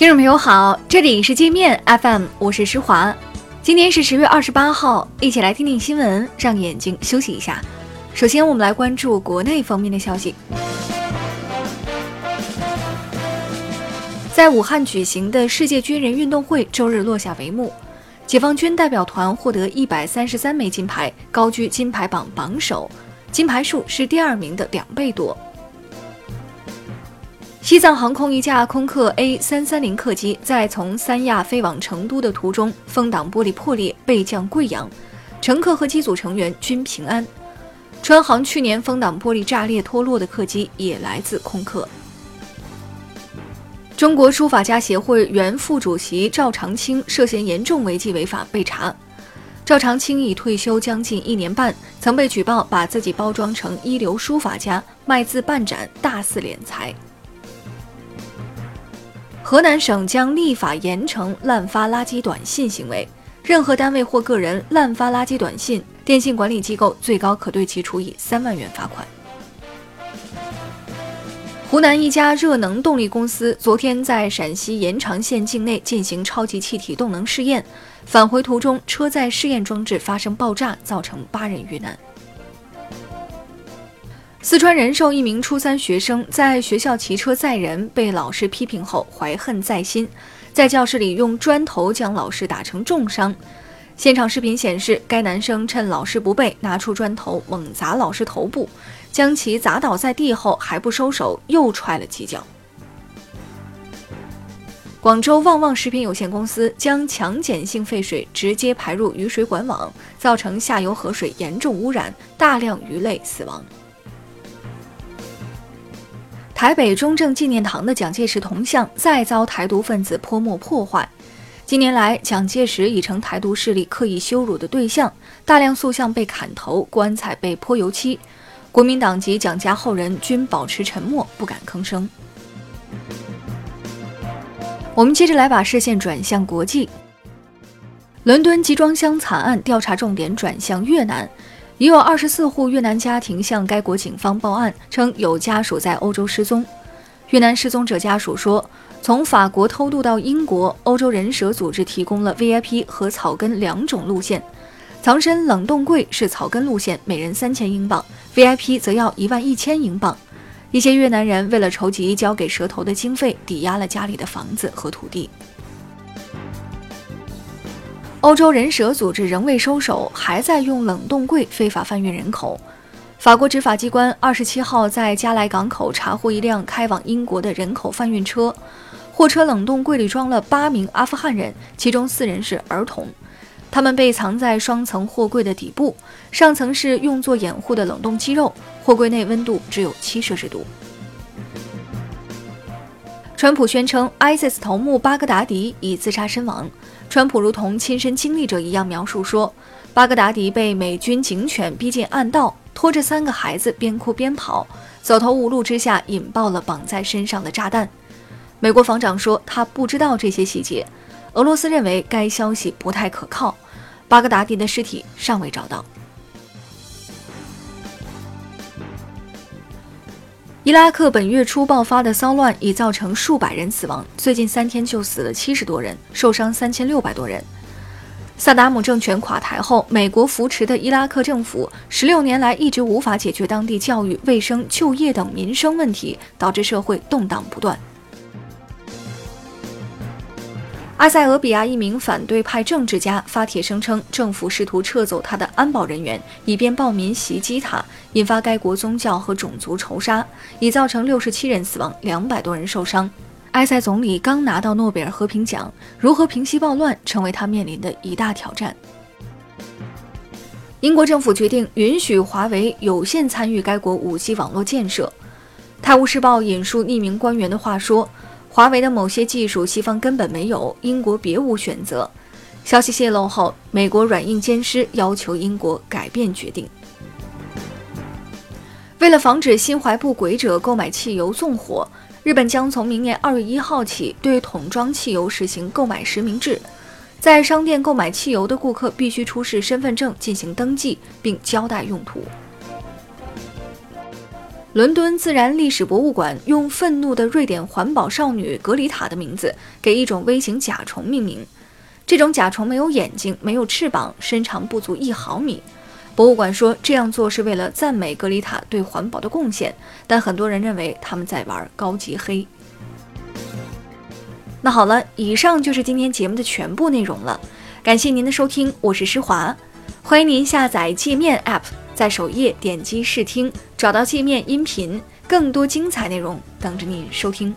听众朋友好，这里是界面 FM，我是施华。今天是十月二十八号，一起来听听新闻，让眼睛休息一下。首先，我们来关注国内方面的消息。在武汉举行的世界军人运动会周日落下帷幕，解放军代表团获得一百三十三枚金牌，高居金牌榜榜首，金牌数是第二名的两倍多。西藏航空一架空客 A 三三零客机在从三亚飞往成都的途中，风挡玻璃破裂，备降贵阳，乘客和机组成员均平安。川航去年风挡玻璃炸裂脱落的客机也来自空客。中国书法家协会原副主席赵长青涉嫌严重违纪违法被查。赵长青已退休将近一年半，曾被举报把自己包装成一流书法家，卖字办展，大肆敛财。河南省将立法严惩滥发垃圾短信行为，任何单位或个人滥发垃圾短信，电信管理机构最高可对其处以三万元罚款。湖南一家热能动力公司昨天在陕西延长县境内进行超级气体动能试验，返回途中车载试验装置发生爆炸，造成八人遇难。四川仁寿一名初三学生在学校骑车载人，被老师批评后怀恨在心，在教室里用砖头将老师打成重伤。现场视频显示，该男生趁老师不备，拿出砖头猛砸老师头部，将其砸倒在地后还不收手，又踹了几脚。广州旺旺食品有限公司将强碱性废水直接排入雨水管网，造成下游河水严重污染，大量鱼类死亡。台北中正纪念堂的蒋介石铜像再遭台独分子泼墨破坏。近年来，蒋介石已成台独势力刻意羞辱的对象，大量塑像被砍头，棺材被泼油漆。国民党及蒋家后人均保持沉默，不敢吭声。我们接着来把视线转向国际，伦敦集装箱惨案调查重点转向越南。已有二十四户越南家庭向该国警方报案，称有家属在欧洲失踪。越南失踪者家属说，从法国偷渡到英国，欧洲人蛇组织提供了 VIP 和草根两种路线。藏身冷冻柜是草根路线，每人三千英镑；VIP 则要一万一千英镑。一些越南人为了筹集交给蛇头的经费，抵押了家里的房子和土地。欧洲人蛇组织仍未收手，还在用冷冻柜非法贩运人口。法国执法机关二十七号在加莱港口查获一辆开往英国的人口贩运车，货车冷冻柜里装了八名阿富汗人，其中四人是儿童，他们被藏在双层货柜的底部，上层是用作掩护的冷冻鸡肉，货柜内温度只有七摄氏度。川普宣称，ISIS 头目巴格达迪已自杀身亡。川普如同亲身经历者一样描述说，巴格达迪被美军警犬逼进暗道，拖着三个孩子边哭边跑，走投无路之下引爆了绑在身上的炸弹。美国防长说他不知道这些细节。俄罗斯认为该消息不太可靠。巴格达迪的尸体尚未找到。伊拉克本月初爆发的骚乱已造成数百人死亡，最近三天就死了七十多人，受伤三千六百多人。萨达姆政权垮台后，美国扶持的伊拉克政府十六年来一直无法解决当地教育、卫生、就业等民生问题，导致社会动荡不断。阿塞俄比亚一名反对派政治家发帖声称，政府试图撤走他的安保人员，以便暴民袭击他，引发该国宗教和种族仇杀，已造成六十七人死亡，两百多人受伤。埃塞总理刚拿到诺贝尔和平奖，如何平息暴乱成为他面临的一大挑战。英国政府决定允许华为有限参与该国 5G 网络建设。《泰晤士报》引述匿名官员的话说。华为的某些技术，西方根本没有，英国别无选择。消息泄露后，美国软硬兼施，要求英国改变决定。为了防止心怀不轨者购买汽油纵火，日本将从明年二月一号起对桶装汽油实行购买实名制。在商店购买汽油的顾客必须出示身份证进行登记，并交代用途。伦敦自然历史博物馆用愤怒的瑞典环保少女格里塔的名字给一种微型甲虫命名。这种甲虫没有眼睛，没有翅膀，身长不足一毫米。博物馆说这样做是为了赞美格里塔对环保的贡献，但很多人认为他们在玩高级黑。那好了，以上就是今天节目的全部内容了，感谢您的收听，我是施华，欢迎您下载界面 App。在首页点击试听，找到界面音频，更多精彩内容等着你收听。